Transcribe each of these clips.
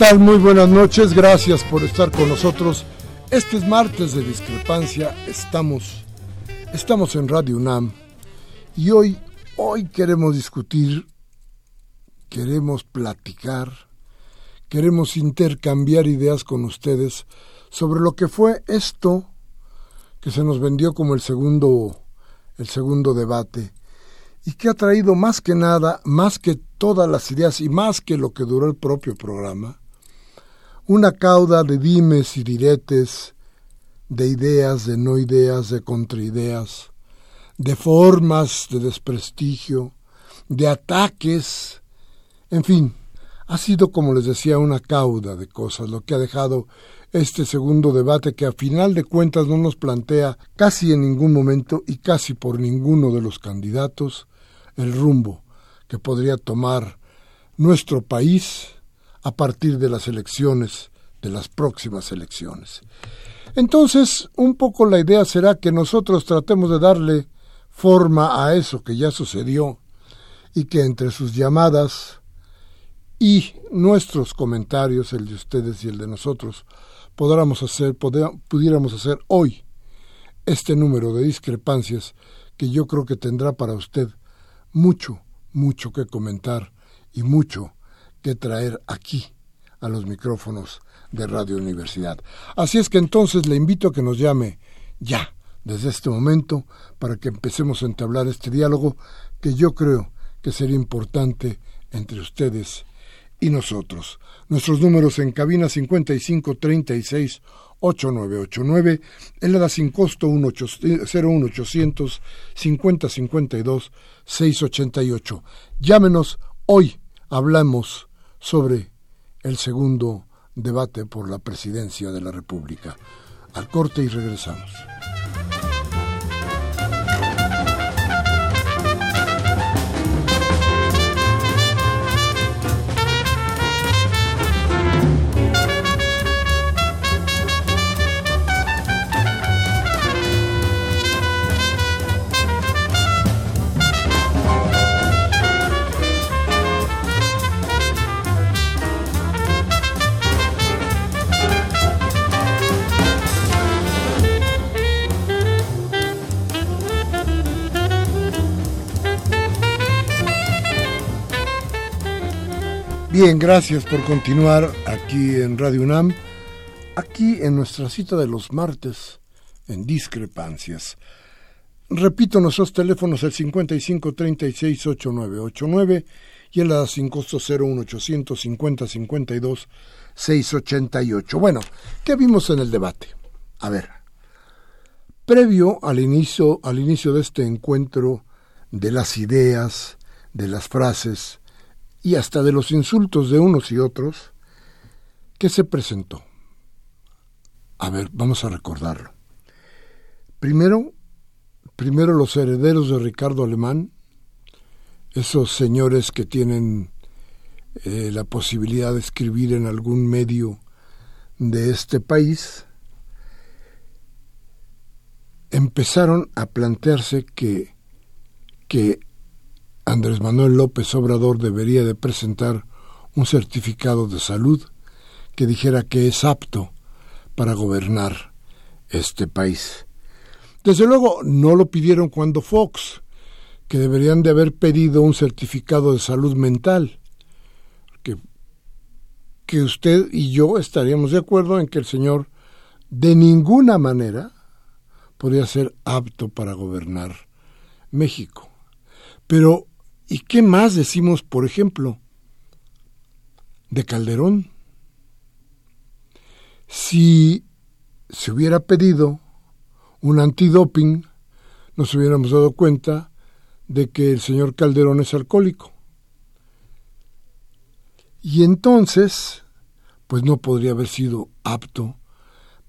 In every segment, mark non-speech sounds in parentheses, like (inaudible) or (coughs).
Tal? Muy buenas noches, gracias por estar con nosotros. Este es martes de discrepancia, estamos, estamos en Radio UNAM y hoy, hoy queremos discutir, queremos platicar, queremos intercambiar ideas con ustedes sobre lo que fue esto que se nos vendió como el segundo, el segundo debate y que ha traído más que nada, más que todas las ideas y más que lo que duró el propio programa, una cauda de dimes y diretes, de ideas, de no ideas, de contraideas, de formas de desprestigio, de ataques, en fin, ha sido, como les decía, una cauda de cosas, lo que ha dejado este segundo debate que a final de cuentas no nos plantea casi en ningún momento y casi por ninguno de los candidatos el rumbo que podría tomar nuestro país a partir de las elecciones, de las próximas elecciones. Entonces, un poco la idea será que nosotros tratemos de darle forma a eso que ya sucedió y que entre sus llamadas y nuestros comentarios, el de ustedes y el de nosotros, podamos hacer, pudiéramos hacer hoy este número de discrepancias que yo creo que tendrá para usted mucho, mucho que comentar y mucho que traer aquí a los micrófonos de Radio Universidad. Así es que entonces le invito a que nos llame ya, desde este momento, para que empecemos a entablar este diálogo que yo creo que sería importante entre ustedes y nosotros. Nuestros números en cabina 55 36 8989, en la sin costo 01800 50 52 688. Llámenos hoy, hablamos sobre el segundo debate por la presidencia de la República. Al corte y regresamos. Bien, gracias por continuar aquí en Radio UNAM, aquí en nuestra cita de los martes en Discrepancias. Repito, nuestros teléfonos el 55 36 8989 y el la sin costo 01800 50 52 688. Bueno, ¿qué vimos en el debate? A ver, previo al inicio, al inicio de este encuentro de las ideas, de las frases, y hasta de los insultos de unos y otros, ¿qué se presentó? A ver, vamos a recordarlo. Primero, primero los herederos de Ricardo Alemán, esos señores que tienen eh, la posibilidad de escribir en algún medio de este país, empezaron a plantearse que, que Andrés Manuel López Obrador debería de presentar un certificado de salud que dijera que es apto para gobernar este país. Desde luego no lo pidieron cuando Fox, que deberían de haber pedido un certificado de salud mental, que, que usted y yo estaríamos de acuerdo en que el señor de ninguna manera podría ser apto para gobernar México. Pero, ¿y qué más decimos, por ejemplo, de Calderón? Si se hubiera pedido un antidoping, nos hubiéramos dado cuenta de que el señor Calderón es alcohólico. Y entonces, pues no podría haber sido apto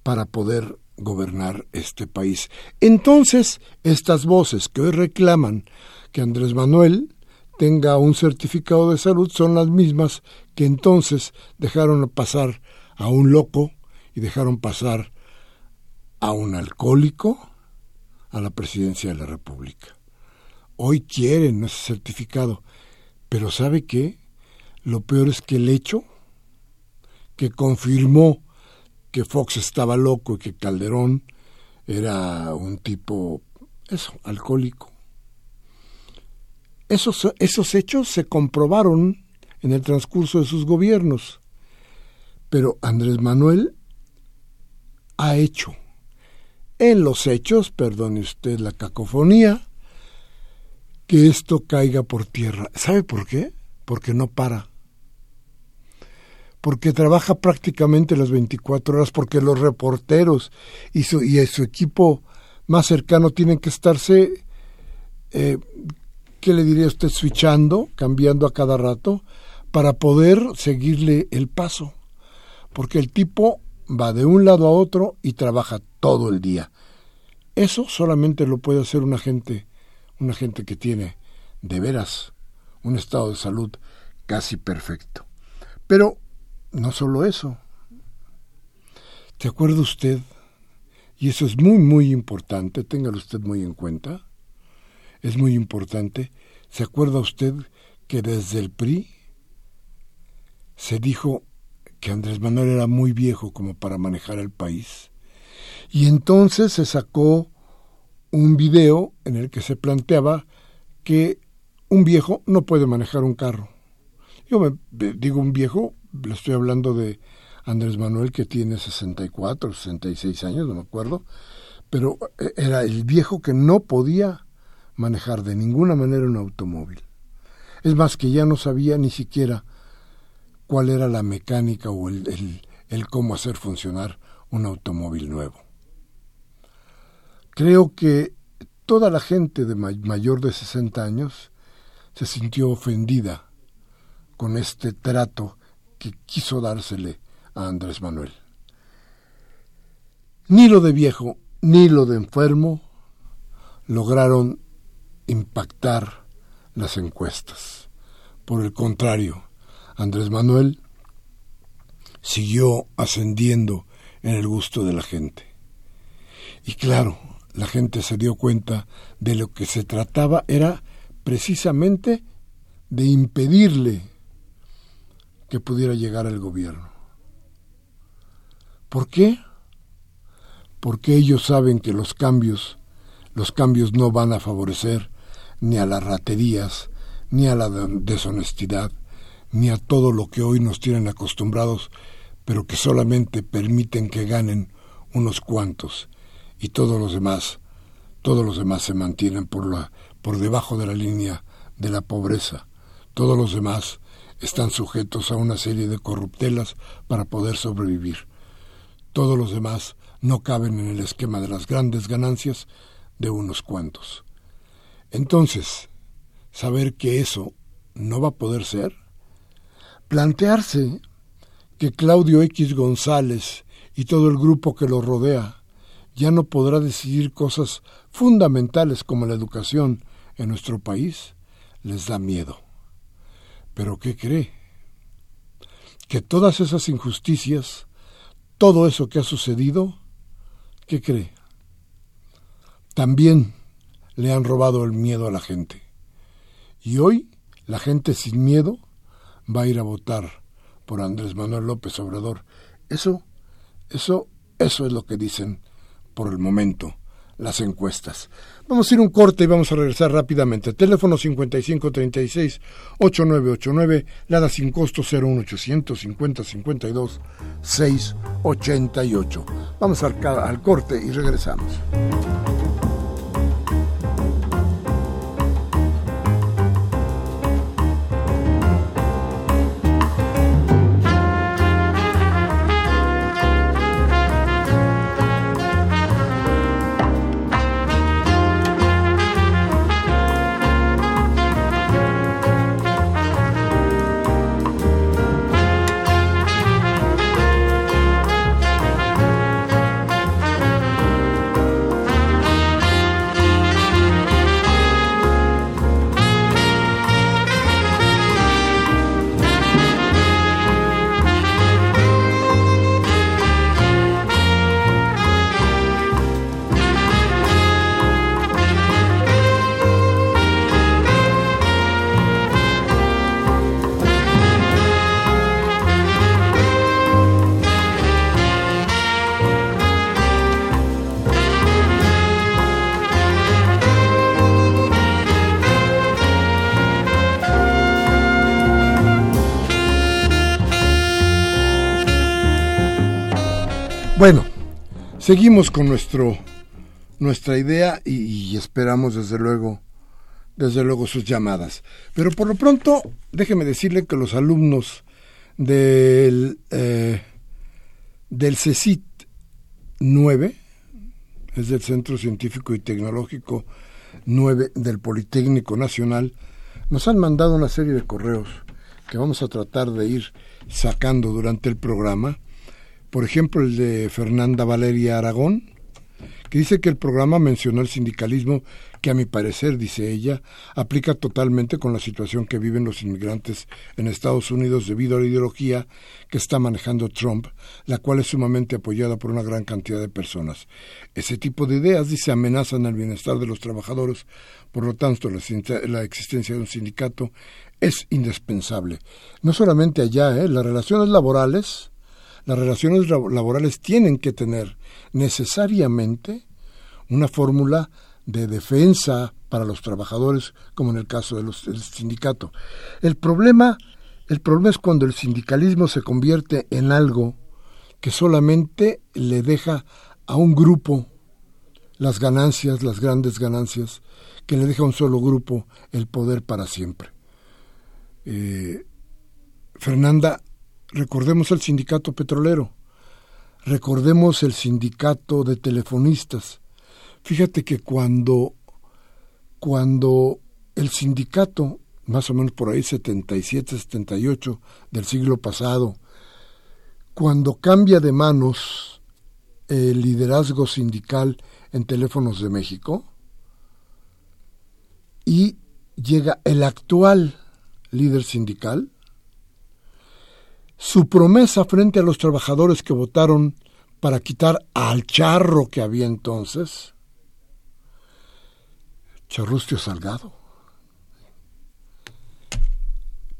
para poder gobernar este país. Entonces, estas voces que hoy reclaman que Andrés Manuel tenga un certificado de salud son las mismas que entonces dejaron pasar a un loco y dejaron pasar a un alcohólico a la presidencia de la República. Hoy quieren ese certificado, pero ¿sabe qué? Lo peor es que el hecho que confirmó que Fox estaba loco y que Calderón era un tipo, eso, alcohólico. Esos, esos hechos se comprobaron en el transcurso de sus gobiernos, pero Andrés Manuel ha hecho en los hechos, perdone usted la cacofonía, que esto caiga por tierra. ¿Sabe por qué? Porque no para. Porque trabaja prácticamente las 24 horas, porque los reporteros y su, y su equipo más cercano tienen que estarse, eh, ¿qué le diría usted? Switchando, cambiando a cada rato, para poder seguirle el paso. Porque el tipo va de un lado a otro y trabaja todo el día. Eso solamente lo puede hacer una gente, una gente que tiene de veras un estado de salud casi perfecto. Pero no solo eso. ¿Te acuerda usted? Y eso es muy, muy importante, téngalo usted muy en cuenta. Es muy importante. ¿Se acuerda usted que desde el PRI se dijo que Andrés Manuel era muy viejo como para manejar el país. Y entonces se sacó un video en el que se planteaba que un viejo no puede manejar un carro. Yo me digo un viejo, le estoy hablando de Andrés Manuel que tiene 64, 66 años, no me acuerdo, pero eh, era el viejo que no podía manejar de ninguna manera un automóvil. Es más que ya no sabía ni siquiera cuál era la mecánica o el, cómo hacer funcionar un automóvil nuevo. Creo que toda la gente de mayor de 60 años se sintió ofendida con este trato que quiso dársele a Andrés Manuel. Ni lo de viejo ni lo de enfermo lograron impactar las encuestas. Por el contrario, Andrés Manuel siguió ascendiendo en el gusto de la gente. Y claro, la gente se dio cuenta de lo que se trataba era precisamente de impedirle que pudiera llegar al gobierno. ¿Por qué? Porque ellos saben que los cambios, los cambios no van a favorecer ni a las raterías, ni a la deshonestidad, ni a todo lo que hoy nos tienen acostumbrados, pero que solamente permiten que ganen unos cuantos y todos los demás, todos los demás se mantienen por la por debajo de la línea de la pobreza. Todos los demás están sujetos a una serie de corruptelas para poder sobrevivir. Todos los demás no caben en el esquema de las grandes ganancias de unos cuantos. Entonces, saber que eso no va a poder ser plantearse que Claudio X González y todo el grupo que lo rodea ya no podrá decidir cosas fundamentales como la educación en nuestro país, les da miedo. Pero ¿qué cree? Que todas esas injusticias, todo eso que ha sucedido, ¿qué cree? También le han robado el miedo a la gente. Y hoy la gente sin miedo va a ir a votar por Andrés Manuel López Obrador. Eso, eso, eso es lo que dicen por el momento las encuestas. Vamos a ir un corte y vamos a regresar rápidamente. Teléfono 5536-8989, Lada sin costo 01800 50 52 688. Vamos al, al corte y regresamos. Seguimos con nuestro nuestra idea y, esperamos desde luego desde luego sus llamadas. Pero por lo pronto, déjeme decirle que los alumnos del eh, del CECIT 9, es del Centro Científico y Tecnológico 9 del Politécnico Nacional, nos han mandado una serie de correos que vamos a tratar de ir sacando durante el programa por ejemplo el de Fernanda Valeria Aragón, que dice que el programa mencionó el sindicalismo que a mi parecer, dice ella, aplica totalmente con la situación que viven los inmigrantes en Estados Unidos debido a la ideología que está manejando Trump, la cual es sumamente apoyada por una gran cantidad de personas. Ese tipo de ideas, dice, amenazan el bienestar de los trabajadores, por lo tanto la, existencia de un sindicato es indispensable. No solamente allá, ¿eh? las relaciones laborales, las relaciones laborales tienen que tener necesariamente una fórmula de defensa para los trabajadores, como en el caso del sindicato. El problema, el problema es cuando el sindicalismo se convierte en algo que solamente le deja a un grupo las ganancias, las grandes ganancias, que le deja a un solo grupo el poder para siempre. Eh, Fernanda Recordemos el sindicato petrolero, recordemos el sindicato de telefonistas. Fíjate que cuando, cuando el sindicato, más o menos por ahí 77, 78 del siglo pasado, cuando cambia de manos el liderazgo sindical en Teléfonos de México y llega el actual líder sindical, su promesa frente a los trabajadores que votaron para quitar al charro que había entonces, Charrustio Salgado.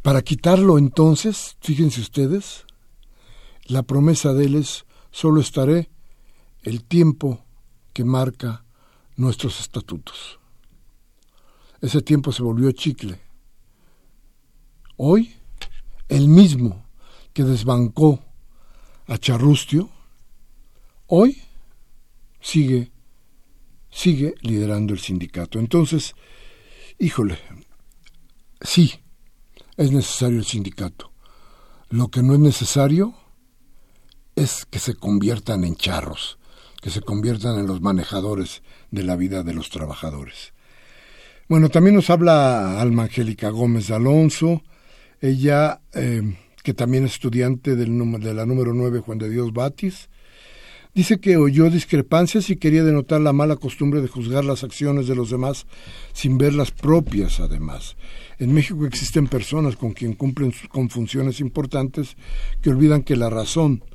Para quitarlo entonces, fíjense ustedes, la promesa de él es, solo estaré el tiempo que marca nuestros estatutos. Ese tiempo se volvió chicle. Hoy, el mismo que desbancó a Charrustio, hoy sigue, sigue liderando el sindicato. Entonces, híjole, sí, es necesario el sindicato. Lo que no es necesario es que se conviertan en charros, que se conviertan en los manejadores de la vida de los trabajadores. Bueno, también nos habla Alma Angélica Gómez de Alonso. Ella eh, que también es estudiante del, de la número 9 Juan de Dios Batis, Dice que oyó discrepancias y quería denotar la mala costumbre de juzgar las acciones de los demás sin ver las propias, además. En México existen personas con quien cumplen con funciones importantes que olvidan que la razón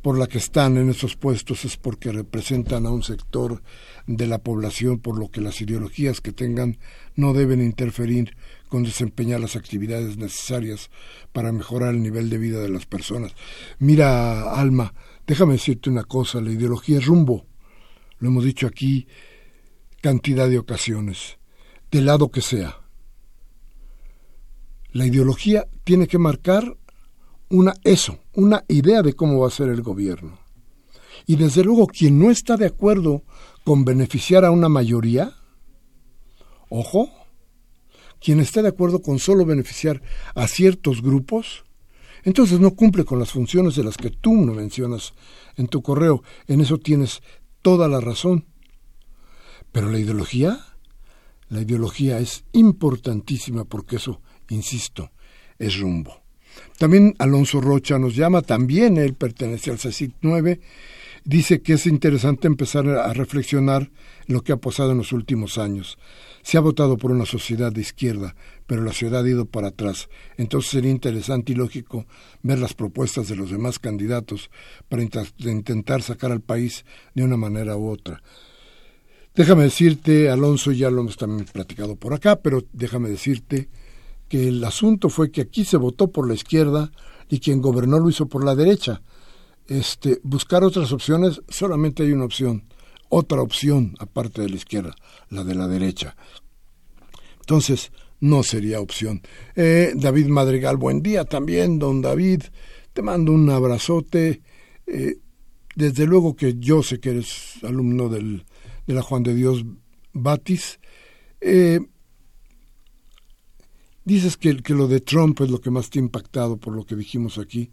por la que están en esos puestos es porque representan a un sector de la población, por lo que las ideologías que tengan no deben interferir con desempeñar las actividades necesarias para mejorar el nivel de vida de las personas. Mira, Alma, déjame decirte una cosa, la ideología es rumbo, lo hemos dicho aquí cantidad de ocasiones, del lado que sea. La ideología tiene que marcar una eso, una idea de cómo va a ser el gobierno. Y desde luego quien no está de acuerdo con beneficiar a una mayoría, ojo, quien está de acuerdo con solo beneficiar a ciertos grupos, entonces no cumple con las funciones de las que tú no mencionas en tu correo. En eso tienes toda la razón. Pero la ideología, la ideología es importantísima porque eso, insisto, es rumbo. También Alonso Rocha nos llama, también él pertenece al CECIT 9, dice que es interesante empezar a reflexionar en lo que ha pasado en los últimos años. Se ha votado por una sociedad de izquierda, pero la ciudad ha ido para atrás. Entonces sería interesante y lógico ver las propuestas de los demás candidatos para intentar sacar al país de una manera u otra. Déjame decirte, Alonso, ya lo hemos también platicado por acá, pero déjame decirte que el asunto fue que aquí se votó por la izquierda y quien gobernó lo hizo por la derecha. Este, buscar otras opciones, solamente hay una opción, otra opción aparte de la izquierda, la de la derecha. Entonces, no sería opción. Eh, David Madrigal, buen día también, don David. Te mando un abrazote. Eh, desde luego que yo sé que eres alumno del, de la Juan de Dios Batis. Eh, dices que, que, lo de Trump es lo que más te ha impactado por lo que dijimos aquí.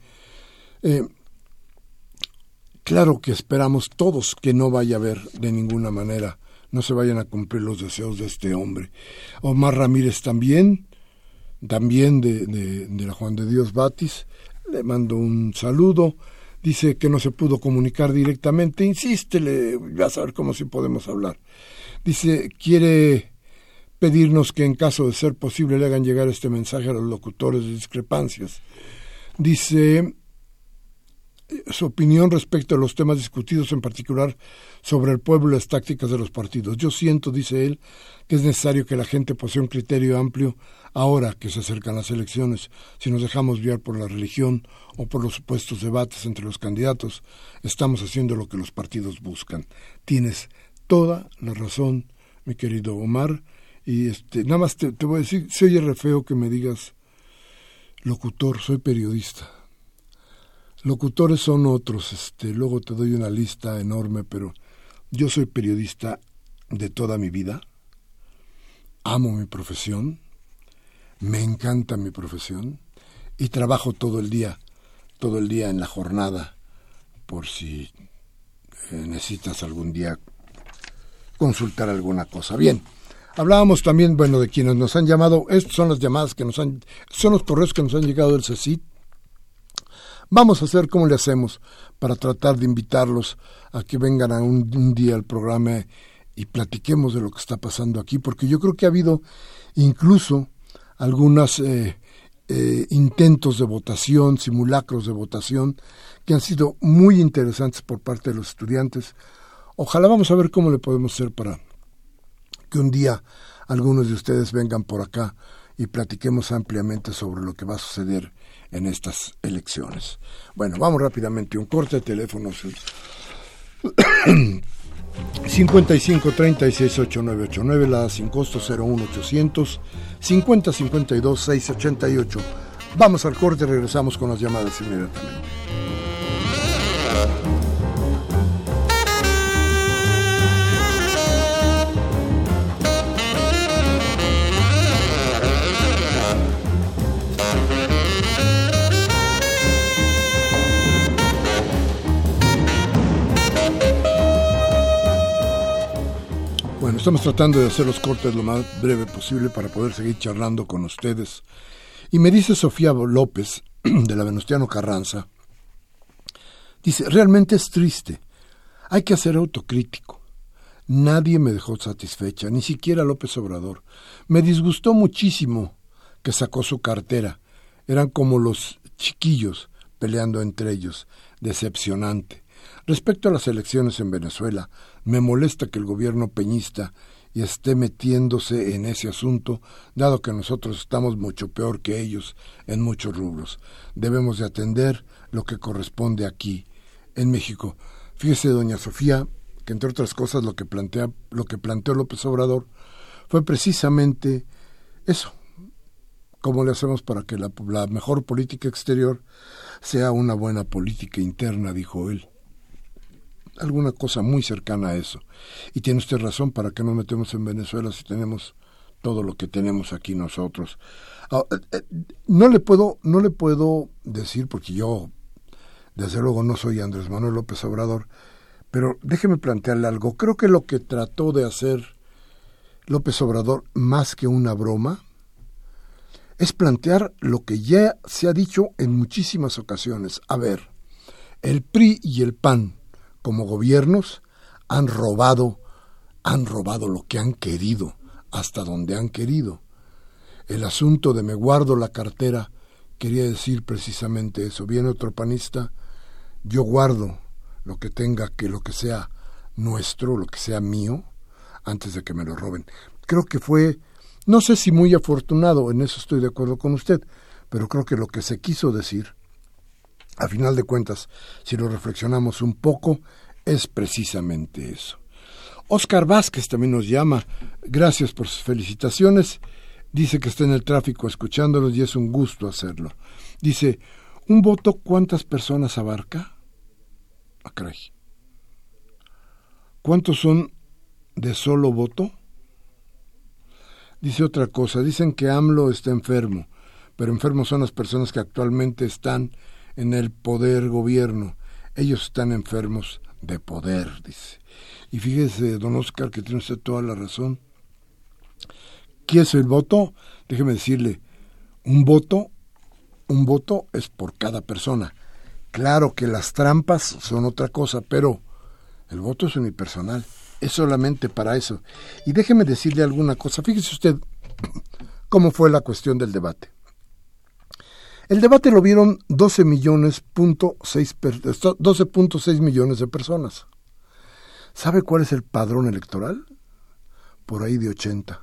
Claro que esperamos todos que no vaya a haber de ninguna manera no se vayan a cumplir los deseos de este hombre. Omar Ramírez también, también de, de, Juan de Dios Batis, le mando un saludo. Dice que no se pudo comunicar directamente. Insístele, ya a saber cómo si podemos hablar. Dice, quiere pedirnos que en caso de ser posible le hagan llegar este mensaje a los locutores de discrepancias. Dice, su opinión respecto a los temas discutidos, en particular sobre el pueblo y las tácticas de los partidos. Yo siento, dice él, que es necesario que la gente posea un criterio amplio ahora que se acercan las elecciones. Si nos dejamos guiar por la religión o por los supuestos debates entre los candidatos, estamos haciendo lo que los partidos buscan. Tienes toda la razón, mi querido Omar, y este, nada más te, te voy a decir, se oye re feo que me digas locutor, soy periodista Locutores son otros, este, luego te doy una lista enorme, pero yo soy periodista de toda mi vida. Amo mi profesión, me encanta mi profesión y trabajo todo el día, todo el día en la jornada, por si necesitas algún día consultar alguna cosa. Bien, hablábamos también, bueno, de quienes nos han llamado, estas son las llamadas que nos han, son los correos que nos han llegado del CECIT, Vamos a hacer cómo le hacemos para tratar de invitarlos a que vengan a un, día al programa y platiquemos de lo que está pasando aquí, porque yo creo que ha habido incluso algunos eh, eh, intentos de votación, simulacros de votación, que han sido muy interesantes por parte de los estudiantes. Ojalá vamos a ver cómo le podemos hacer para que un día algunos de ustedes vengan por acá y platiquemos ampliamente sobre lo que va a suceder en estas elecciones. Bueno, vamos rápidamente, un corte de teléfonos. 55 36 8989, la sin costo 01800 50 52 688. Vamos al corte regresamos con las llamadas inmediatamente. Estamos tratando de hacer los cortes lo más breve posible para poder seguir charlando con ustedes. Y me dice Sofía López, (clears throat) de la Venustiano Carranza, dice, realmente es triste Hay que hacer autocrítico. Nadie me dejó satisfecha, ni siquiera López Obrador. Me disgustó muchísimo que sacó su cartera. Eran como los chiquillos peleando entre ellos. Decepcionante. Respecto a las elecciones en Venezuela, me molesta que el gobierno peñista y esté metiéndose en ese asunto, dado que nosotros estamos mucho peor que ellos en muchos rubros. Debemos de atender lo que corresponde aquí, en México. Fíjese, doña Sofía, que entre otras cosas lo que plantea, lo que planteó López Obrador fue precisamente eso. ¿Cómo le hacemos para que la, la mejor política exterior sea una buena política interna? dijo él alguna cosa muy cercana a eso. Y tiene usted razón, ¿para qué nos metemos en Venezuela si tenemos todo lo que tenemos aquí nosotros? Ah, eh, eh, no le puedo, no le puedo decir, porque yo, desde luego, no soy Andrés Manuel López Obrador, pero déjeme plantearle algo. Creo que lo que trató de hacer López Obrador, más que una broma, es plantear lo que ya se ha dicho en muchísimas ocasiones. A ver, el PRI y el PAN como gobiernos han robado, han robado lo que han querido, hasta donde han querido. El asunto de me guardo la cartera quería decir precisamente eso. Viene otro panista, yo guardo lo que tenga, que lo que sea nuestro, lo que sea mío, antes de que me lo roben. Creo que fue, no sé si muy afortunado, en eso estoy de acuerdo con usted, pero creo que lo que se quiso decir a final de cuentas, si lo reflexionamos un poco, es precisamente eso. Oscar Vázquez también nos llama. Gracias por sus felicitaciones. Dice que está en el tráfico escuchándolos y es un gusto hacerlo. Dice, ¿un voto cuántas personas abarca? Ah, ¿Cuántos son de solo voto? Dice otra cosa, dicen que AMLO está enfermo, pero enfermos son las personas que actualmente están en el poder gobierno. Ellos están enfermos de poder, dice. Y fíjese, don Oscar, que tiene usted toda la razón. ¿Qué es el voto? Déjeme decirle, un voto, un voto es por cada persona. Claro que las trampas son otra cosa, pero el voto es unipersonal. Es solamente para eso. Y déjeme decirle alguna cosa. Fíjese usted (coughs) cómo fue la cuestión del debate. El debate lo vieron 12 millones punto 12.6 millones de personas. ¿Sabe cuál es el padrón electoral? Por ahí de 80.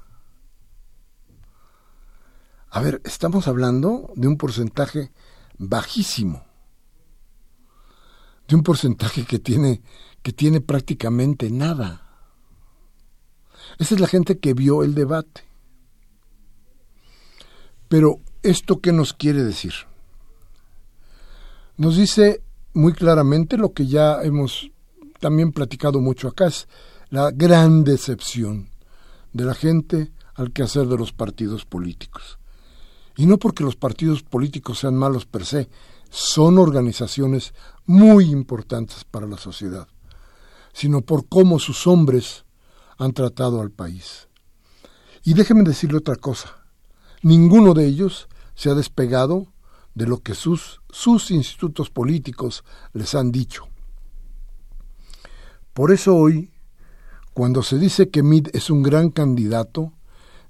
A ver, estamos hablando de un porcentaje bajísimo. De un porcentaje que tiene que tiene prácticamente nada. Esa es la gente que vio el debate. Pero ¿Esto qué nos quiere decir? Nos dice muy claramente lo que ya hemos también platicado mucho acá, la gran decepción de la gente al quehacer de los partidos políticos. Y no porque los partidos políticos sean malos per se, son organizaciones muy importantes para la sociedad, sino por cómo sus hombres han tratado al país. Y déjenme decirle otra cosa, ninguno de ellos se ha despegado de lo que sus, sus institutos políticos les han dicho. Por eso hoy, cuando se dice que Mid es un gran candidato,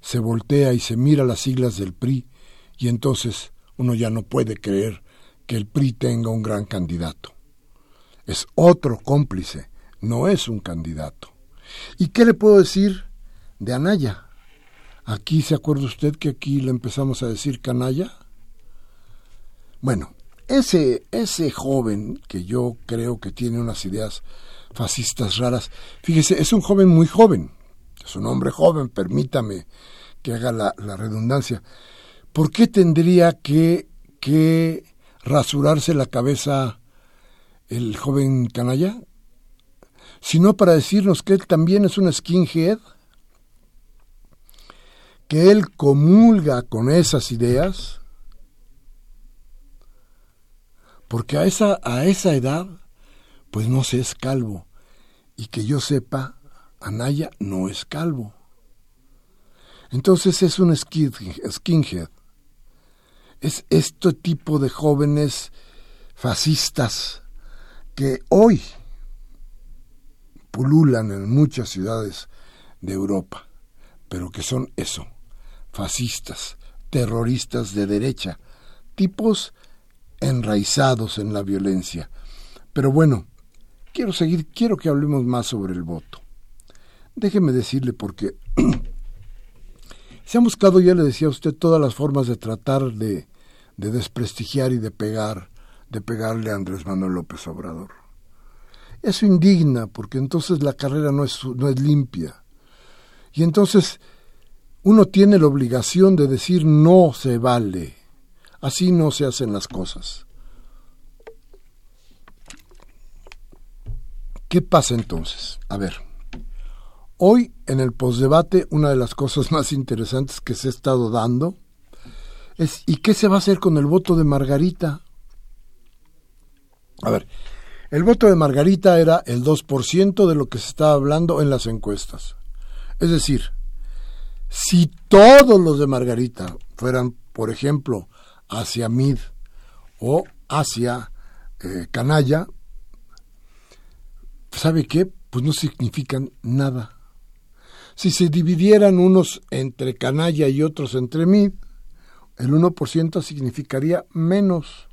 se voltea y se mira las siglas del PRI y entonces uno ya no puede creer que el PRI tenga un gran candidato. Es otro cómplice, no es un candidato. ¿Y qué le puedo decir de Anaya? Aquí, ¿se acuerda usted que aquí le empezamos a decir canalla? Bueno, ese, ese joven que yo creo que tiene unas ideas fascistas raras, fíjese, es un joven muy joven, es un hombre joven, permítame que haga la, redundancia. ¿Por qué tendría que, que rasurarse la cabeza el joven canalla? Sino para decirnos que él también es un skinhead que él comulga con esas ideas, porque a esa, a esa edad, pues no se es calvo, y que yo sepa, Anaya no es calvo. Entonces es un skinhead. Es este tipo de jóvenes fascistas que hoy, pululan en muchas ciudades de Europa, pero que son eso, fascistas, terroristas de derecha, tipos enraizados en la violencia. Pero bueno, quiero seguir, quiero que hablemos más sobre el voto. Déjeme decirle porque (clears throat) se han buscado, ya le decía a usted, todas las formas de tratar de, de desprestigiar y de pegar, de pegarle a Andrés Manuel López Obrador. Eso indigna, porque entonces la carrera no es, no es limpia. Y entonces uno tiene la obligación de decir no se vale. Así no se hacen las cosas. ¿Qué pasa entonces? A ver, hoy en el postdebate una de las cosas (laughs) más interesantes que se ha estado dando es ¿y qué se va a hacer con el voto de Margarita? A ver, el voto de Margarita era el 2% de lo que se estaba hablando en las encuestas. Es decir, si todos los de Margarita fueran, por ejemplo, hacia Mid o hacia eh, Canalla, ¿sabe qué? Pues no significan nada. Si se dividieran unos entre Canalla y otros entre Mid, el 1% significaría menos.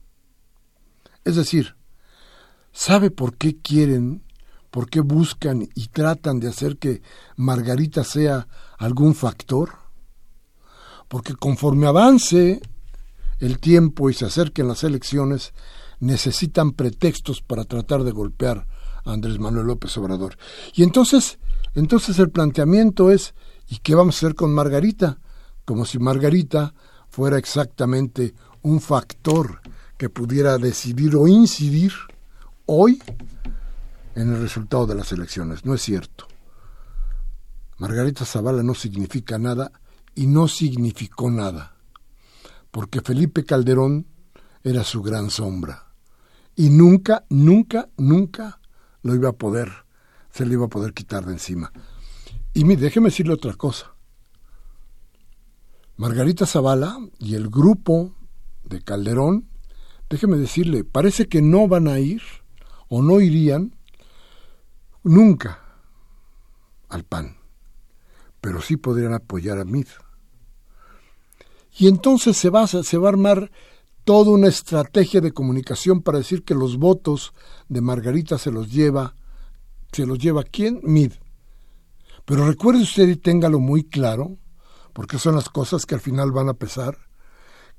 Es decir, ¿sabe por qué quieren, por qué buscan y tratan de hacer que Margarita sea algún factor? Porque conforme avance el tiempo y se acerquen las elecciones, necesitan pretextos para tratar de golpear a Andrés Manuel López Obrador. Y entonces, entonces el planteamiento es, ¿y qué vamos a hacer con Margarita? Como si Margarita fuera exactamente un factor que pudiera decidir o incidir hoy en el resultado de las elecciones. No es cierto. Margarita Zavala no significa nada y no significó nada porque Felipe Calderón era su gran sombra. Y nunca, nunca, nunca lo iba a poder, se le iba a poder quitar de encima. Y mire, déjeme decirle otra cosa. Margarita Zavala y el grupo de Calderón, déjeme decirle, parece que no van a ir o no irían nunca al PAN, pero sí podrían apoyar a Mid. Y entonces se va, se va a armar toda una estrategia de comunicación para decir que los votos de Margarita se los lleva, se los lleva quién? Mid. Pero recuerde usted y téngalo muy claro, porque son las cosas que al final van a pesar,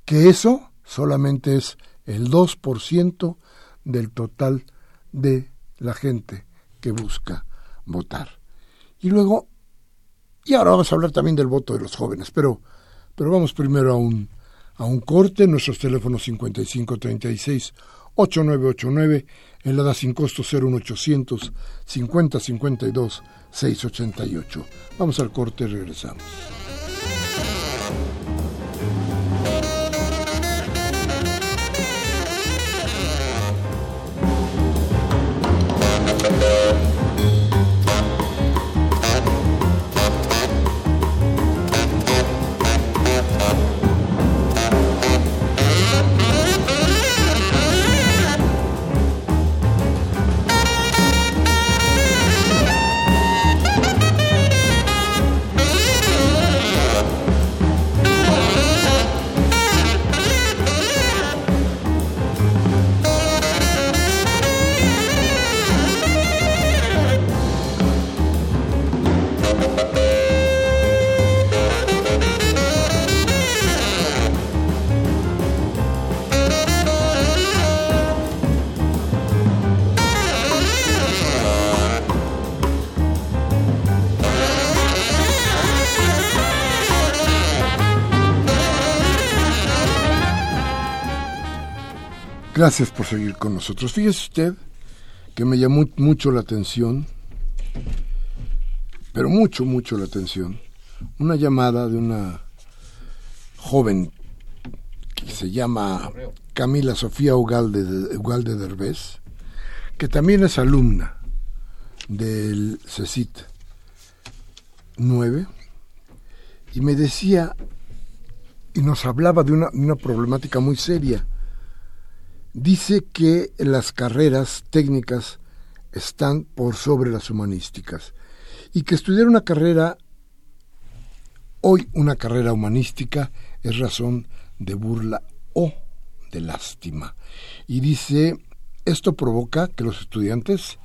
que eso solamente es el 2% del total de la gente que busca votar. Y luego, y ahora vamos a hablar también del voto de los jóvenes, pero pero vamos primero a un, a un corte, nuestros teléfonos 5536 8989, en la da sin costo 01800 5052 688. Vamos al corte y regresamos. Gracias por seguir con nosotros. Fíjese usted que me llamó mucho la atención, pero mucho, mucho la atención, una llamada de una joven que se llama Camila Sofía Ugalde, Ugalde Derbez, que también es alumna del CECIT 9, y me decía, y nos hablaba de una problemática muy seria, dice que las carreras técnicas están por sobre las humanísticas y que estudiar una carrera, hoy una carrera humanística, es razón de burla o de lástima. Y dice, esto provoca que los estudiantes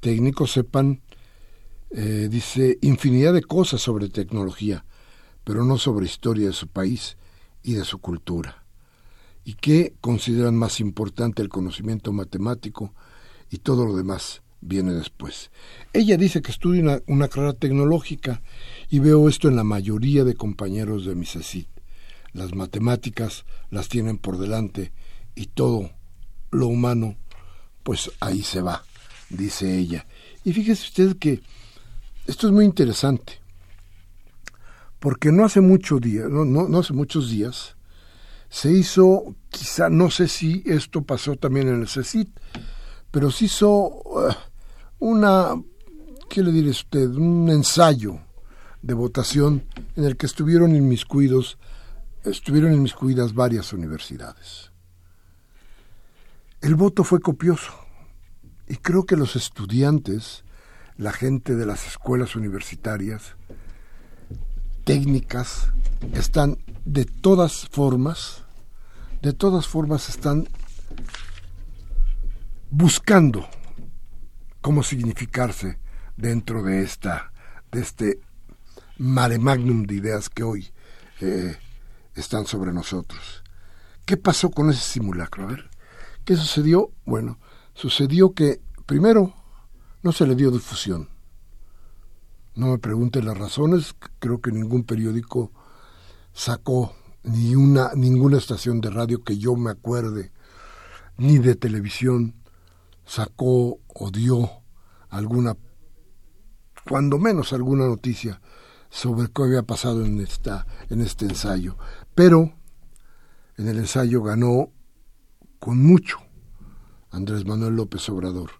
técnicos sepan, eh, dice, infinidad de cosas sobre tecnología, pero no sobre historia de su país y de su cultura. Y que consideran más importante el conocimiento matemático y todo lo demás viene después. Ella dice que estudia una, carrera tecnológica y veo esto en la mayoría de compañeros de mi CECIT. Las matemáticas las tienen por delante y todo lo humano, pues ahí se va, dice ella. Y fíjese usted que esto es muy interesante, porque no hace mucho día, no hace muchos días, se hizo, quizá, no sé si esto pasó también en el CECIT, pero se hizo uh, una, ¿qué le diré usted? Un ensayo de votación en el que estuvieron inmiscuidos, estuvieron inmiscuidas varias universidades. El voto fue copioso y creo que los estudiantes, la gente de las escuelas universitarias, técnicas, están de todas formas, de todas formas están buscando cómo significarse dentro de esta de este mare magnum de ideas que hoy eh, están sobre nosotros. ¿Qué pasó con ese simulacro? A ver, ¿qué sucedió? Bueno, sucedió que primero no se le dio difusión. No me pregunte las razones, creo que ningún periódico sacó ni una ninguna estación de radio que yo me acuerde ni de televisión sacó o dio alguna, cuando menos alguna noticia sobre qué había pasado en, esta, en este ensayo. Pero en el ensayo ganó con mucho Andrés Manuel López Obrador.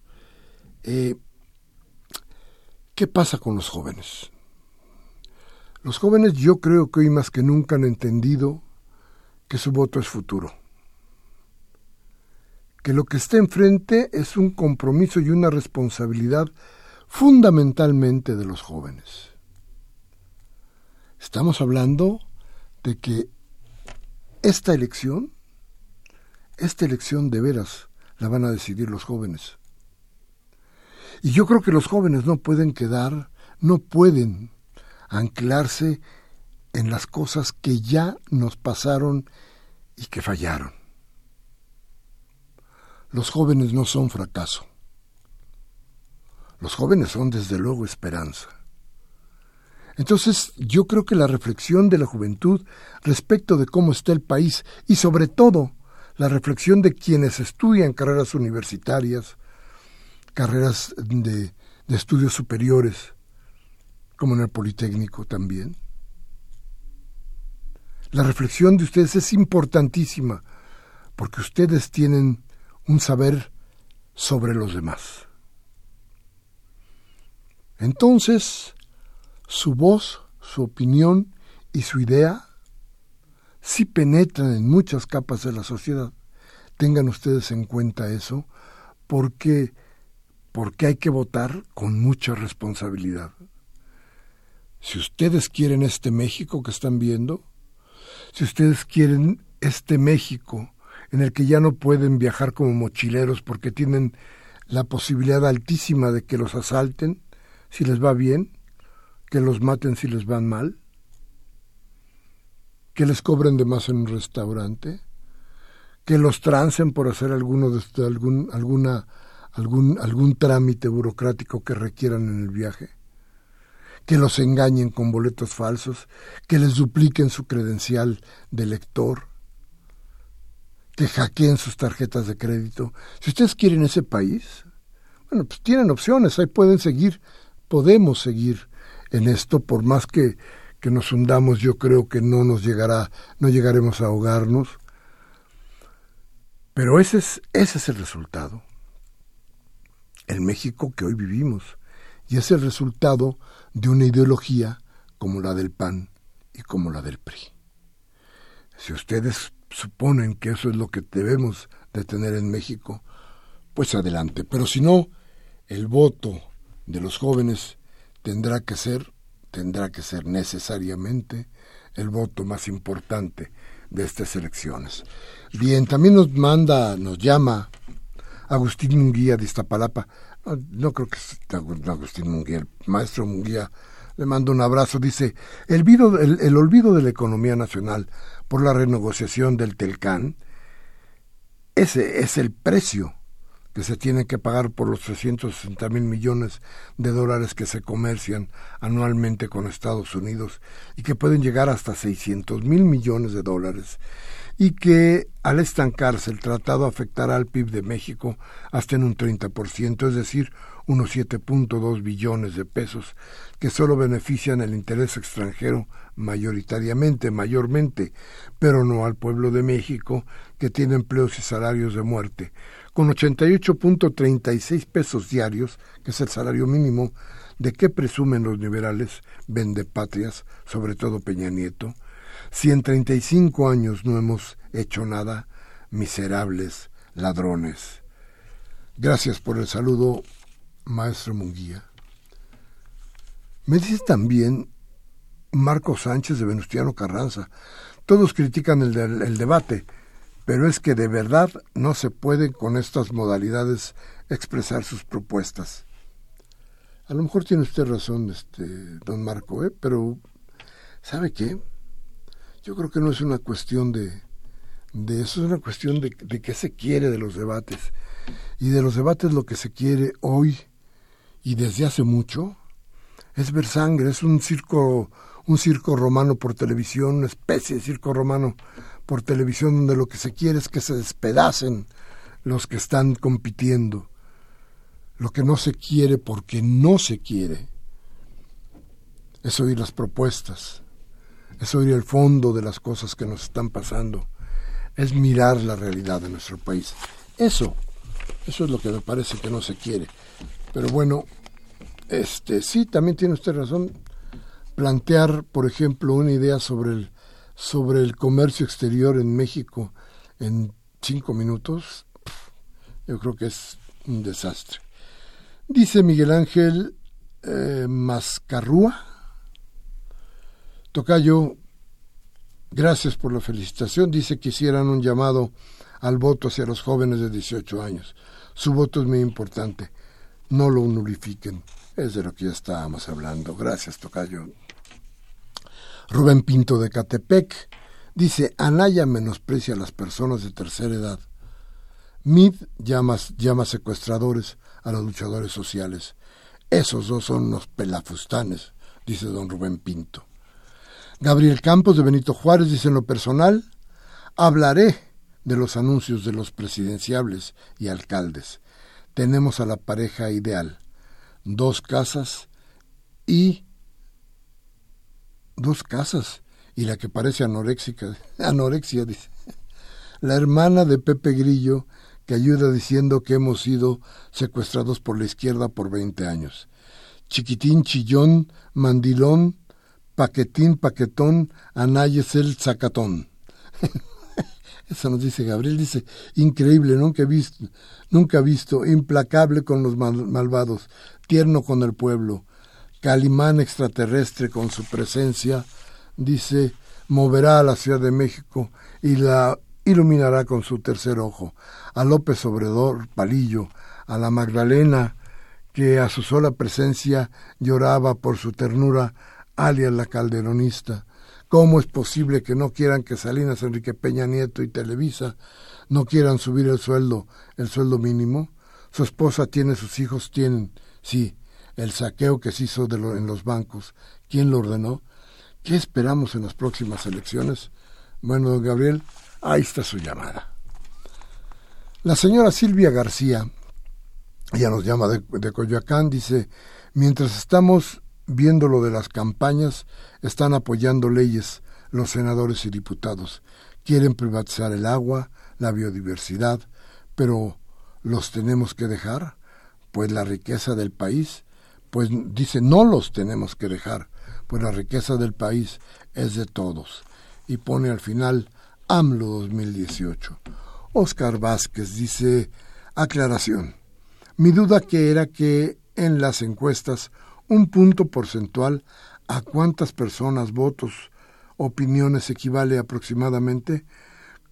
Eh, ¿Qué pasa con los jóvenes? Los jóvenes yo creo que hoy más que nunca han entendido que su voto es futuro que lo que está enfrente es un compromiso y una responsabilidad fundamentalmente de los jóvenes. Estamos hablando de que esta elección, esta elección de veras la van a decidir los jóvenes. Y yo creo que los jóvenes no pueden quedar, no pueden anclarse en las cosas que ya nos pasaron y que fallaron. Los jóvenes no son fracaso. Los jóvenes son desde luego esperanza. Entonces yo creo que la reflexión de la juventud respecto de cómo está el país y sobre todo la reflexión de quienes estudian carreras universitarias, carreras de, estudios superiores, como en el Politécnico también. La reflexión de ustedes es importantísima porque ustedes tienen un saber sobre los demás. Entonces, su voz, su opinión y su idea sí penetran en muchas capas de la sociedad. Tengan ustedes en cuenta eso, porque, porque hay que votar con mucha responsabilidad. Si ustedes quieren este México que están viendo, si ustedes quieren este México en el que ya no pueden viajar como mochileros porque tienen la posibilidad altísima de que los asalten si les va bien, que los maten si les van mal, que les cobren de más en un restaurante, que los trancen por hacer alguno de, algún, alguna, algún, algún trámite burocrático que requieran en el viaje, que los engañen con boletos falsos, que les dupliquen su credencial de lector, que hackeen sus tarjetas de crédito. Si ustedes quieren ese país, bueno, pues tienen opciones, ahí pueden seguir, podemos seguir en esto, por más que, que nos hundamos, yo creo que no nos llegará, no llegaremos a ahogarnos. Pero ese es, ese es el resultado. El México que hoy vivimos. Y es el resultado de una ideología como la del PAN y como la del PRI. Si ustedes suponen que eso es lo que debemos de tener en México, pues adelante. Pero si no, el voto de los jóvenes tendrá que ser, tendrá que ser necesariamente el voto más importante de estas elecciones. Bien, también nos manda, nos llama Agustín Munguía de Iztapalapa. No, creo que sea Agustín Munguía, el maestro Munguía le mando un abrazo. Dice, el, el, olvido de la economía nacional por la renegociación del Telcán, ese es el precio que se tiene que pagar por los 360 mil millones de dólares que se comercian anualmente con Estados Unidos y que pueden llegar hasta 600 mil millones de dólares y que al estancarse el tratado afectará al PIB de México hasta en un 30%, es decir, unos 7.2 billones de pesos, que solo benefician el interés extranjero mayoritariamente, mayormente, pero no al pueblo de México, que tiene empleos y salarios de muerte. Con 88.36 pesos diarios, que es el salario mínimo, ¿de qué presumen los liberales vendepatrias, sobre todo Peña Nieto? Si en 35 años no hemos hecho nada, miserables ladrones. Gracias por el saludo, maestro Munguía. Me dice también Marco Sánchez de Venustiano Carranza. Todos critican el, debate, pero es que de verdad no se puede con estas modalidades expresar sus propuestas. A lo mejor tiene usted razón, este, don Marco, ¿eh? pero ¿sabe qué? Yo creo que no es una cuestión de, de eso, es una cuestión de, de qué se quiere de los debates. Y de los debates lo que se quiere hoy y desde hace mucho es ver sangre, es un circo, un circo romano por televisión, una especie de circo romano por televisión donde lo que se quiere es que se despedacen los que están compitiendo. Lo que no se quiere porque no se quiere es oír las propuestas, es oír el fondo de las cosas que nos están pasando, es mirar la realidad de nuestro país. Eso, eso es lo que me parece que no se quiere. Pero bueno, este, sí, también tiene usted razón. Plantear, por ejemplo, una idea sobre el, sobre el comercio exterior en México en cinco minutos, yo creo que es un desastre. Dice Miguel Ángel eh, Mascarrúa, Tocayo, gracias por la felicitación. Dice que hicieran un llamado al voto hacia los jóvenes de 18 años. Su voto es muy importante. No lo nulifiquen. Es de lo que ya estábamos hablando. Gracias, Tocayo. Rubén Pinto de Catepec dice, Anaya menosprecia a las personas de tercera edad. Mid llama, llama secuestradores a los luchadores sociales. Esos dos son unos pelafustanes, dice don Rubén Pinto. Gabriel Campos de Benito Juárez dice en lo personal, hablaré de los anuncios de los presidenciables y alcaldes. Tenemos a la pareja ideal dos casas y dos casas y la que parece anoréxica, (laughs) anorexia dice. La hermana de Pepe Grillo que ayuda diciendo que hemos sido secuestrados por la izquierda por 20 años. Chiquitín, chillón, mandilón, paquetín, paquetón, anayes el zacatón. (laughs) Eso nos dice Gabriel, dice, increíble, nunca he visto, nunca visto, implacable con los malvados, tierno con el pueblo, Calimán extraterrestre con su presencia, dice, moverá a la Ciudad de México y la iluminará con su tercer ojo. A López Obredor, Palillo, a la Magdalena, que a su sola presencia lloraba por su ternura, alias la calderonista. ¿Cómo es posible que no quieran que Salinas Enrique Peña Nieto y Televisa no quieran subir el sueldo, el sueldo mínimo? Su esposa tiene, sus hijos tienen, Sí, el saqueo que se hizo en los bancos, ¿quién lo ordenó? ¿Qué esperamos en las próximas elecciones? Bueno, don Gabriel, ahí está su llamada. La señora Silvia García, ella nos llama de, de Coyoacán, dice, mientras estamos viendo lo de las campañas, están apoyando leyes los senadores y diputados. Quieren privatizar el agua, la biodiversidad, pero ¿los tenemos que dejar? pues la riqueza del país, pues dice, no los tenemos que dejar, pues la riqueza del país es de todos. Y pone al final AMLO 2018. Oscar Vázquez dice, aclaración, Mi duda que era que en las encuestas un punto porcentual a cuántas personas, votos, opiniones equivale aproximadamente,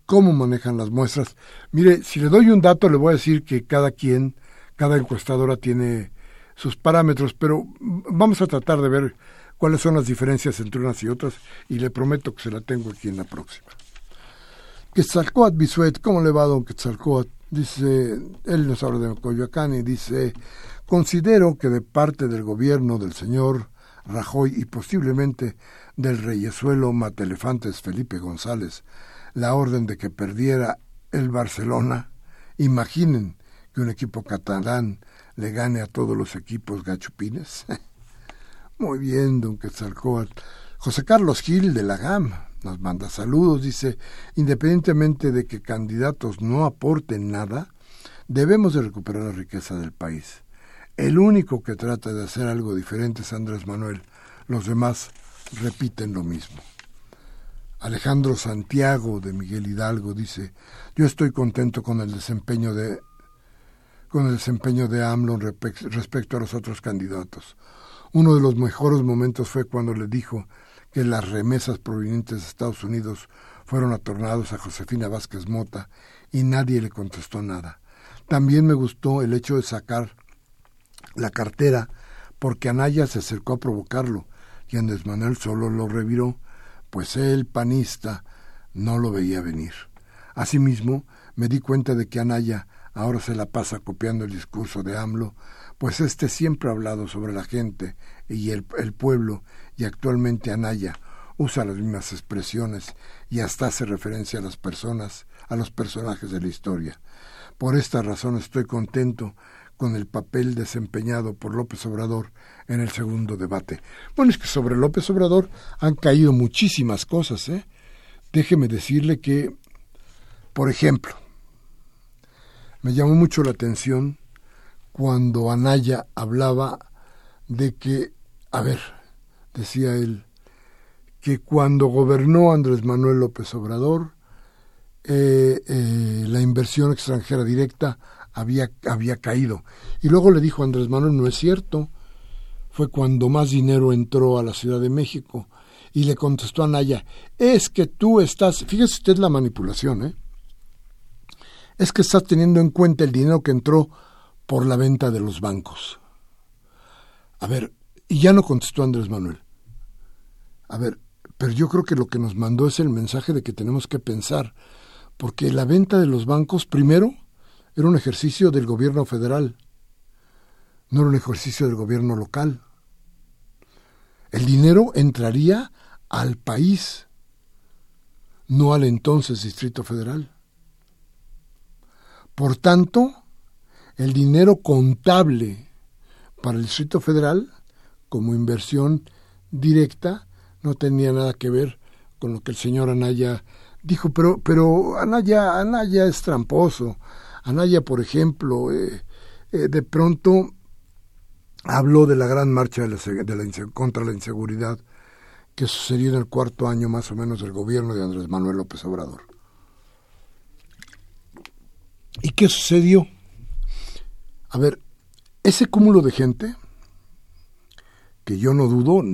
cómo manejan las muestras. Mire, si le doy un dato, le voy a decir que cada quien, cada encuestadora tiene sus parámetros, pero vamos a tratar de ver cuáles son las diferencias entre unas y otras y le prometo que se la tengo aquí en la próxima. Quetzalcoatl Bisuet, ¿cómo le va don Quetzalcoatl? Dice, él nos habla de Coyoacán y dice, considero que de parte del gobierno del señor Rajoy y posiblemente del reyesuelo Matelefantes Felipe González la orden de que perdiera el Barcelona, imaginen que un equipo catalán le gane a todos los equipos gachupines. (laughs) Muy bien, don Quetzalcóatl. José Carlos Gil de la GAM nos manda saludos, dice, independientemente de que candidatos no aporten nada, debemos de recuperar la riqueza del país. El único que trata de hacer algo diferente es Andrés Manuel. Los demás repiten lo mismo. Alejandro Santiago de Miguel Hidalgo dice, yo estoy contento con el desempeño de con el desempeño de AMLO respecto a los otros candidatos. Uno de los mejores momentos fue cuando le dijo que las remesas provenientes de Estados Unidos fueron atornados a Josefina Vázquez Mota y nadie le contestó nada. También me gustó el hecho de sacar la cartera porque Anaya se acercó a provocarlo y Andrés Manuel solo lo reviró, pues él, panista, no lo veía venir. Asimismo, me di cuenta de que Anaya ahora se la pasa copiando el discurso de AMLO, pues éste siempre ha hablado sobre la gente y el, el pueblo, y actualmente Anaya usa las mismas expresiones y hasta hace referencia a las personas, a los personajes de la historia. Por esta razón estoy contento con el papel desempeñado por López Obrador en el segundo debate. Bueno, es que sobre López Obrador han caído muchísimas cosas, ¿eh? Déjeme decirle que, por ejemplo, me llamó mucho la atención cuando Anaya hablaba de que, a ver, decía él, que cuando gobernó Andrés Manuel López Obrador, eh, eh, la inversión extranjera directa había, había caído. Y luego le dijo Andrés Manuel, no es cierto, fue cuando más dinero entró a la Ciudad de México. Y le contestó a Naya, es que tú estás, fíjese usted la manipulación, ¿eh? Es que estás teniendo en cuenta el dinero que entró por la venta de los bancos. A ver, y ya no contestó Andrés Manuel. A ver, pero yo creo que lo que nos mandó es el mensaje de que tenemos que pensar, porque la venta de los bancos, primero, era un ejercicio del gobierno federal, no era un ejercicio del gobierno local. El dinero entraría al país, no al entonces Distrito Federal. Por tanto, el dinero contable para el Distrito Federal, como inversión directa, no tenía nada que ver con lo que el señor Anaya dijo, pero, pero Anaya, Anaya es tramposo. Anaya, por ejemplo, eh, eh, de pronto habló de la gran marcha de la, contra la inseguridad que sucedió en el cuarto año más o menos del gobierno de Andrés Manuel López Obrador. ¿Y qué sucedió? A ver, ese cúmulo de gente, que yo no dudo,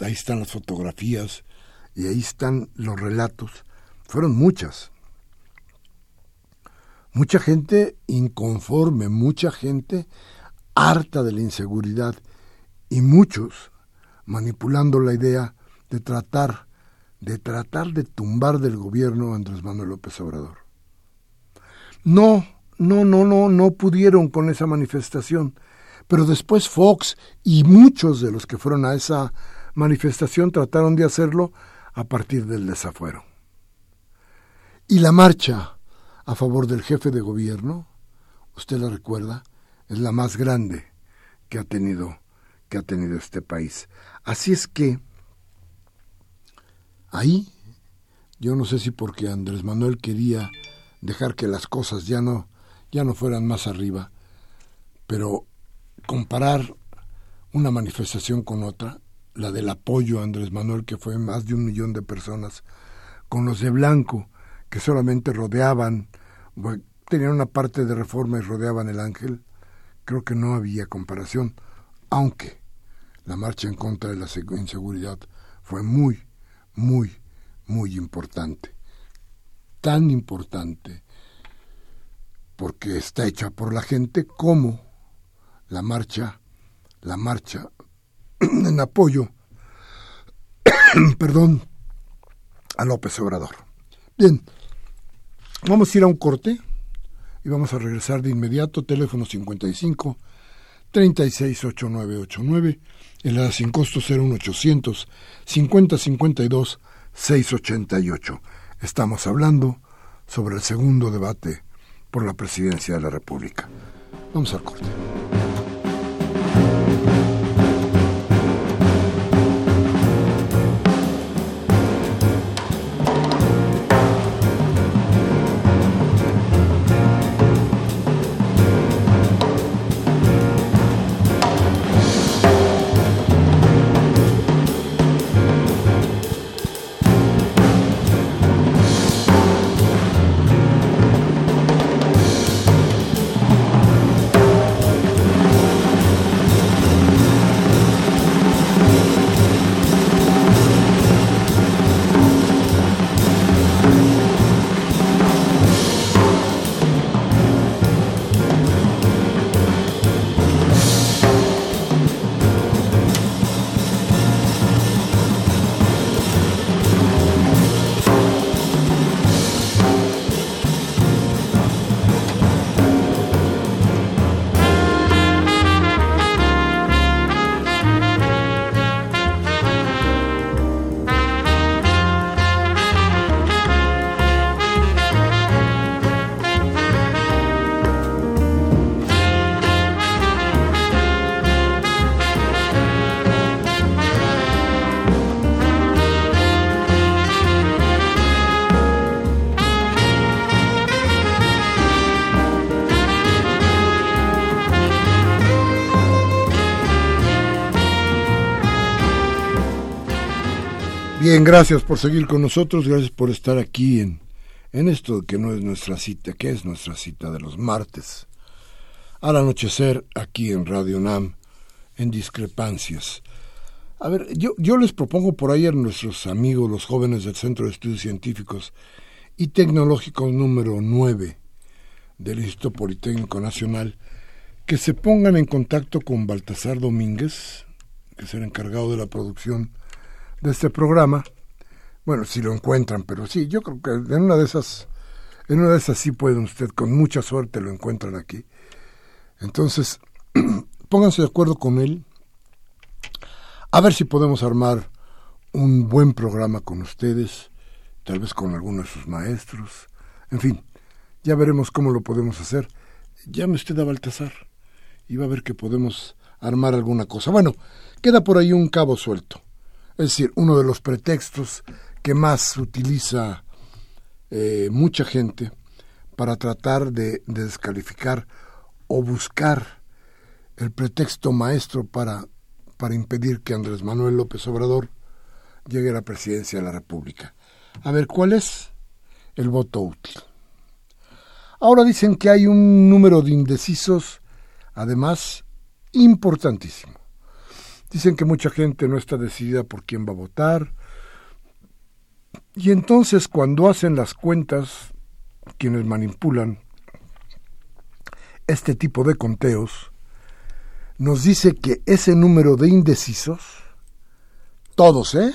ahí están las fotografías y ahí están los relatos, fueron muchas, Mucha gente inconforme, mucha gente harta de la inseguridad y muchos manipulando la idea de tratar de tratar de tumbar del gobierno a Andrés Manuel López Obrador. No, no, no, no, no pudieron con esa manifestación. Pero después Fox y muchos de los que fueron a esa manifestación trataron de hacerlo a partir del desafuero. Y la marcha a favor del jefe de gobierno, usted la recuerda, es la más grande que ha tenido que ha tenido este país. Así es que ahí yo no sé si porque Andrés Manuel quería dejar que las cosas ya no ya no fueran más arriba, pero comparar una manifestación con otra, la del apoyo a Andrés Manuel que fue más de un millón de personas, con los de blanco que solamente rodeaban, tenían una parte de reforma y rodeaban el ángel, creo que no había comparación, aunque la marcha en contra de la inseguridad fue muy, muy, muy importante. Tan importante porque está hecha por la gente como la marcha, la marcha en apoyo, (coughs) perdón, a López Obrador. Bien, vamos a ir a un corte y vamos a regresar de inmediato, teléfono 55 368989, el sin costo 01800 5052 688. Estamos hablando sobre el segundo debate por la presidencia de la República. Vamos al corte. Gracias por seguir con nosotros, gracias por estar aquí en, en esto que no es nuestra cita, que es nuestra cita de los martes, al anochecer aquí en Radio NAM, en discrepancias. A ver, yo, yo les propongo por ahí a nuestros amigos, los jóvenes del Centro de Estudios Científicos y Tecnológicos número 9 del Instituto Politécnico Nacional, que se pongan en contacto con Baltasar Domínguez, que el encargado de la producción de este programa. Bueno, si lo encuentran, pero sí, yo creo que en una de esas, en una de esas sí pueden usted, con mucha suerte lo encuentran aquí. Entonces, (clears throat) pónganse de acuerdo con él, a ver si podemos armar un buen programa con ustedes, tal vez con alguno de sus maestros, en fin, ya veremos cómo lo podemos hacer. Llame usted a Baltasar y va a ver que podemos armar alguna cosa. Bueno, queda por ahí un cabo suelto. Es decir, uno de los pretextos que más utiliza eh, mucha gente para tratar de, descalificar o buscar el pretexto maestro para, para impedir que Andrés Manuel López Obrador llegue a la presidencia de la República. A ver, ¿cuál es el voto útil? Ahora dicen que hay un número de indecisos, además, importantísimo. Dicen que mucha gente no está decidida por quién va a votar. Y entonces cuando hacen las cuentas, quienes manipulan este tipo de conteos, nos dice que ese número de indecisos, todos, ¿eh?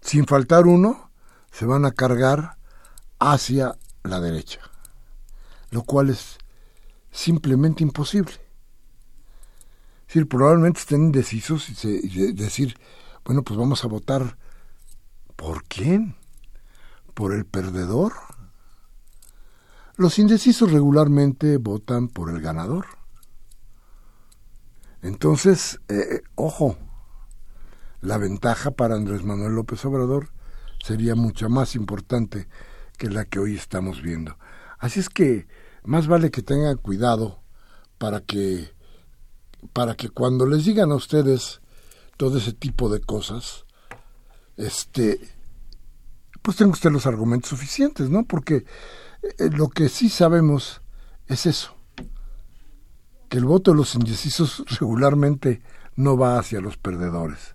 Sin faltar uno, se van a cargar hacia la derecha, lo cual es simplemente imposible decir, probablemente estén indecisos y, decir, bueno, pues vamos a votar. ¿Por quién? ¿Por el perdedor? Los indecisos regularmente votan por el ganador. Entonces, eh, ojo, la ventaja para Andrés Manuel López Obrador sería mucha más importante que la que hoy estamos viendo. Así es que más vale que tengan cuidado para que para que cuando les digan a ustedes todo ese tipo de cosas, este, pues tenga usted los argumentos suficientes, ¿no? Porque eh, lo que sí sabemos es eso, que el voto de los indecisos (laughs) regularmente no va hacia los perdedores.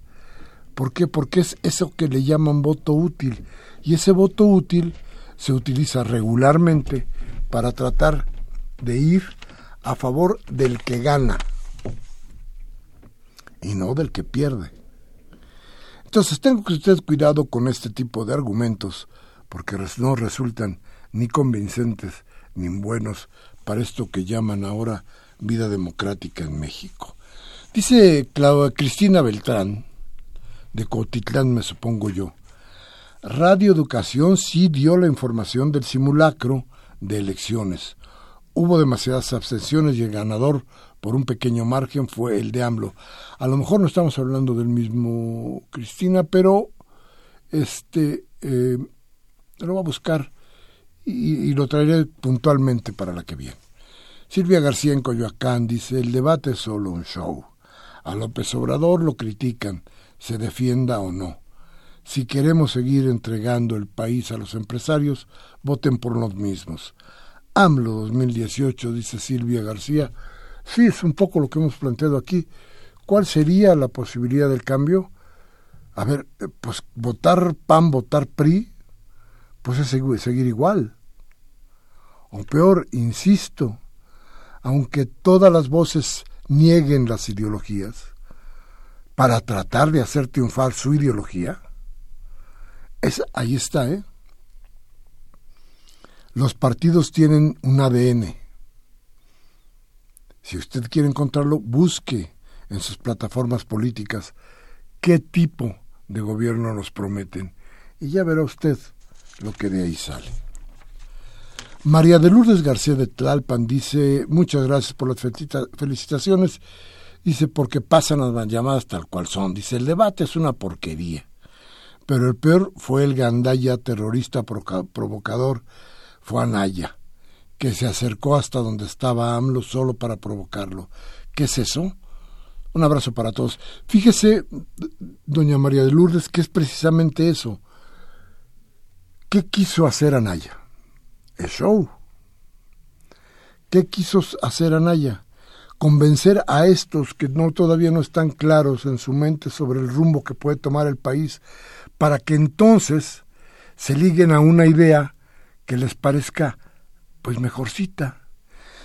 ¿Por qué? Porque es eso que le llaman voto útil. Y ese voto útil se utiliza regularmente para tratar de ir a favor del que gana y no del que pierde. Entonces tengo que tener cuidado con este tipo de argumentos porque no resultan ni convincentes ni buenos para esto que llaman ahora vida democrática en México. Dice Cristina Beltrán, de Cotitlán me supongo yo, Radio Educación sí dio la información del simulacro de elecciones. Hubo demasiadas abstenciones y el ganador por un pequeño margen fue el de AMLO. A lo mejor no estamos hablando del mismo Cristina, pero este eh, lo va a buscar y, lo traeré puntualmente para la que viene. Silvia García en Coyoacán dice, el debate es solo un show. A López Obrador lo critican, se defienda o no. Si queremos seguir entregando el país a los empresarios, voten por los mismos. AMLO 2018, dice Silvia García. Sí, es un poco lo que hemos planteado aquí. ¿Cuál sería la posibilidad del cambio? A ver, eh, pues votar PAN, votar PRI, pues es seguir igual. O peor, insisto, aunque todas las voces nieguen las ideologías, para tratar de hacer triunfar su ideología, es, ahí está, ¿eh? Los partidos tienen un ADN. Si usted quiere encontrarlo, busque en sus plataformas políticas qué tipo de gobierno nos prometen y ya verá usted lo que de ahí sale. María de Lourdes García de Tlalpan dice, muchas gracias por las felicitaciones, dice, porque pasan las llamadas tal cual son, dice, el debate es una porquería, pero el peor fue el gandaya terrorista provocador, fue Anaya, que se acercó hasta donde estaba AMLO solo para provocarlo. ¿Qué es eso? Un abrazo para todos. Fíjese, doña María de Lourdes, que es precisamente eso, ¿Qué quiso hacer Anaya? El show. ¿Qué quiso hacer Anaya? Convencer a estos que no todavía no están claros en su mente sobre el rumbo que puede tomar el país, para que entonces se liguen a una idea que les parezca pues mejorcita.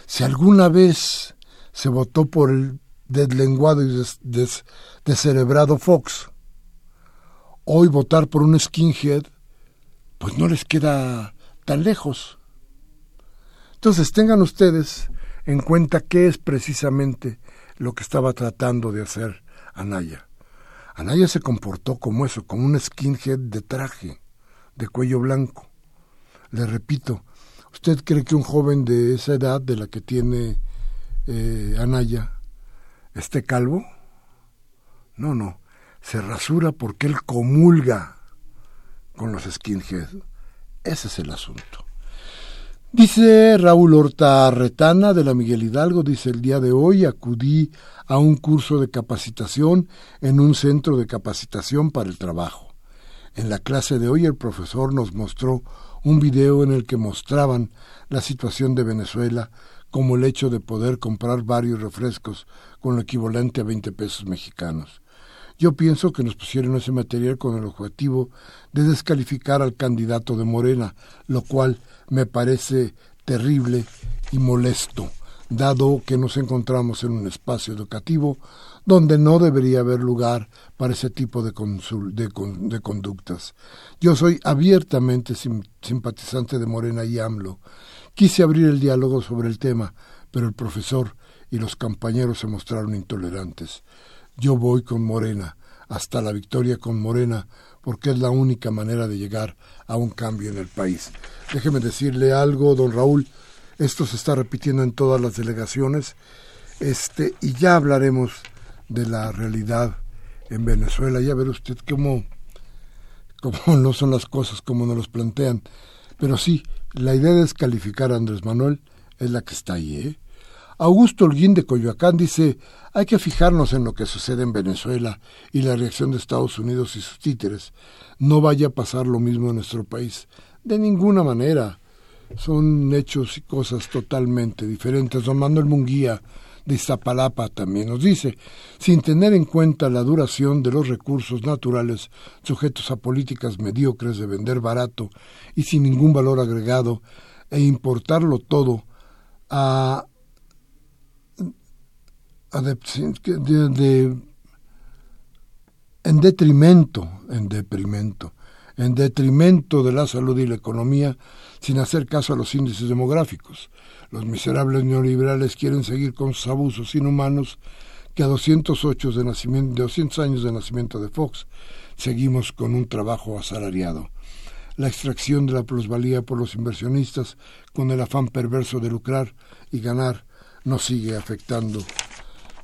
Si alguna vez se votó por el deslenguado y descerebrado Fox, hoy votar por un skinhead pues no les queda tan lejos. Entonces tengan ustedes en cuenta qué es precisamente lo que estaba tratando de hacer Anaya. Anaya se comportó como eso, como un skinhead de traje, de cuello blanco. Le repito, ¿usted cree que un joven de esa edad, de la que tiene eh, Anaya, esté calvo? No, no, se rasura porque él comulga con los skinheads. Ese es el asunto. Dice Raúl Horta Retana de la Miguel Hidalgo, dice el día de hoy acudí a un curso de capacitación en un centro de capacitación para el trabajo. En la clase de hoy el profesor nos mostró un video en el que mostraban la situación de Venezuela como el hecho de poder comprar varios refrescos con lo equivalente a 20 pesos mexicanos. Yo pienso que nos pusieron ese material con el objetivo de descalificar al candidato de Morena, lo cual me parece terrible y molesto, dado que nos encontramos en un espacio educativo donde no debería haber lugar para ese tipo de, de, conductas. Yo soy abiertamente simpatizante de Morena y AMLO. Quise abrir el diálogo sobre el tema, pero el profesor y los compañeros se mostraron intolerantes. Yo voy con Morena, hasta la victoria con Morena, porque es la única manera de llegar a un cambio en el país. Déjeme decirle algo, don Raúl, esto se está repitiendo en todas las delegaciones, este, y ya hablaremos de la realidad en Venezuela, ya verá usted cómo, cómo (laughs) no son las cosas como nos los plantean, pero sí, la idea de descalificar a Andrés Manuel es la que está ahí, ¿eh? Augusto Holguín de Coyoacán dice, hay que fijarnos en lo que sucede en Venezuela y la reacción de Estados Unidos y sus títeres. No vaya a pasar lo mismo en nuestro país. De ninguna manera. Son hechos y cosas totalmente diferentes. Don Manuel Munguía de Iztapalapa también nos dice, sin tener en cuenta la duración de los recursos naturales sujetos a políticas mediocres de vender barato y sin ningún valor agregado e importarlo todo a, de, en detrimento, en en detrimento de la salud y la economía, sin hacer caso a los índices demográficos. Los miserables neoliberales quieren seguir con sus abusos inhumanos que a 208, de nacimiento, 200 años de nacimiento de Fox seguimos con un trabajo asalariado. La extracción de la plusvalía por los inversionistas con el afán perverso de lucrar y ganar nos sigue afectando.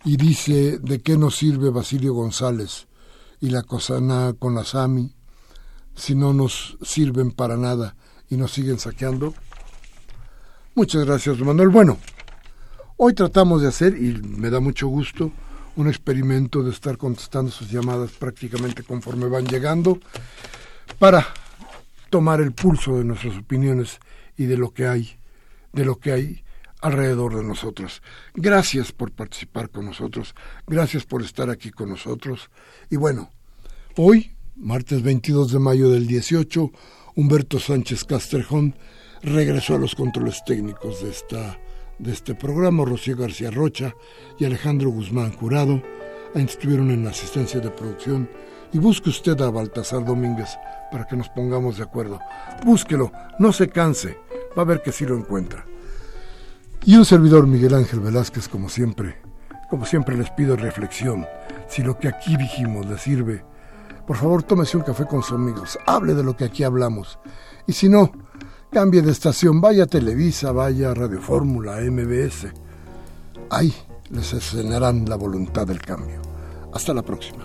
Y dice de qué nos sirve Basilio González y la Cosana con la Sami si no nos sirven para nada y nos siguen saqueando. Muchas gracias, Manuel. Bueno, hoy tratamos de hacer, y me da mucho gusto, un experimento de estar contestando sus llamadas prácticamente conforme van llegando para tomar el pulso de nuestras opiniones y de lo que hay, de lo que hay alrededor de nosotros. Gracias por participar con nosotros, gracias por estar aquí con nosotros. Y bueno, hoy, martes 22 de mayo del 18, Humberto Sánchez Castrejón regresó a los controles técnicos de, esta, de este programa. Rocío García Rocha y Alejandro Guzmán Jurado estuvieron en la asistencia de producción. Y busque usted a Baltasar Domínguez para que nos pongamos de acuerdo. Búsquelo, no se canse, va a ver que sí lo encuentra. Y un servidor Miguel Ángel Velázquez, como siempre, como siempre les pido reflexión. Si lo que aquí dijimos le sirve, por favor tómese un café con sus amigos, hable de lo que aquí hablamos. Y si no, Cambie de estación, vaya a Televisa, vaya a Radio Fórmula, MBS. Ahí les enseñarán la voluntad del cambio. Hasta la próxima.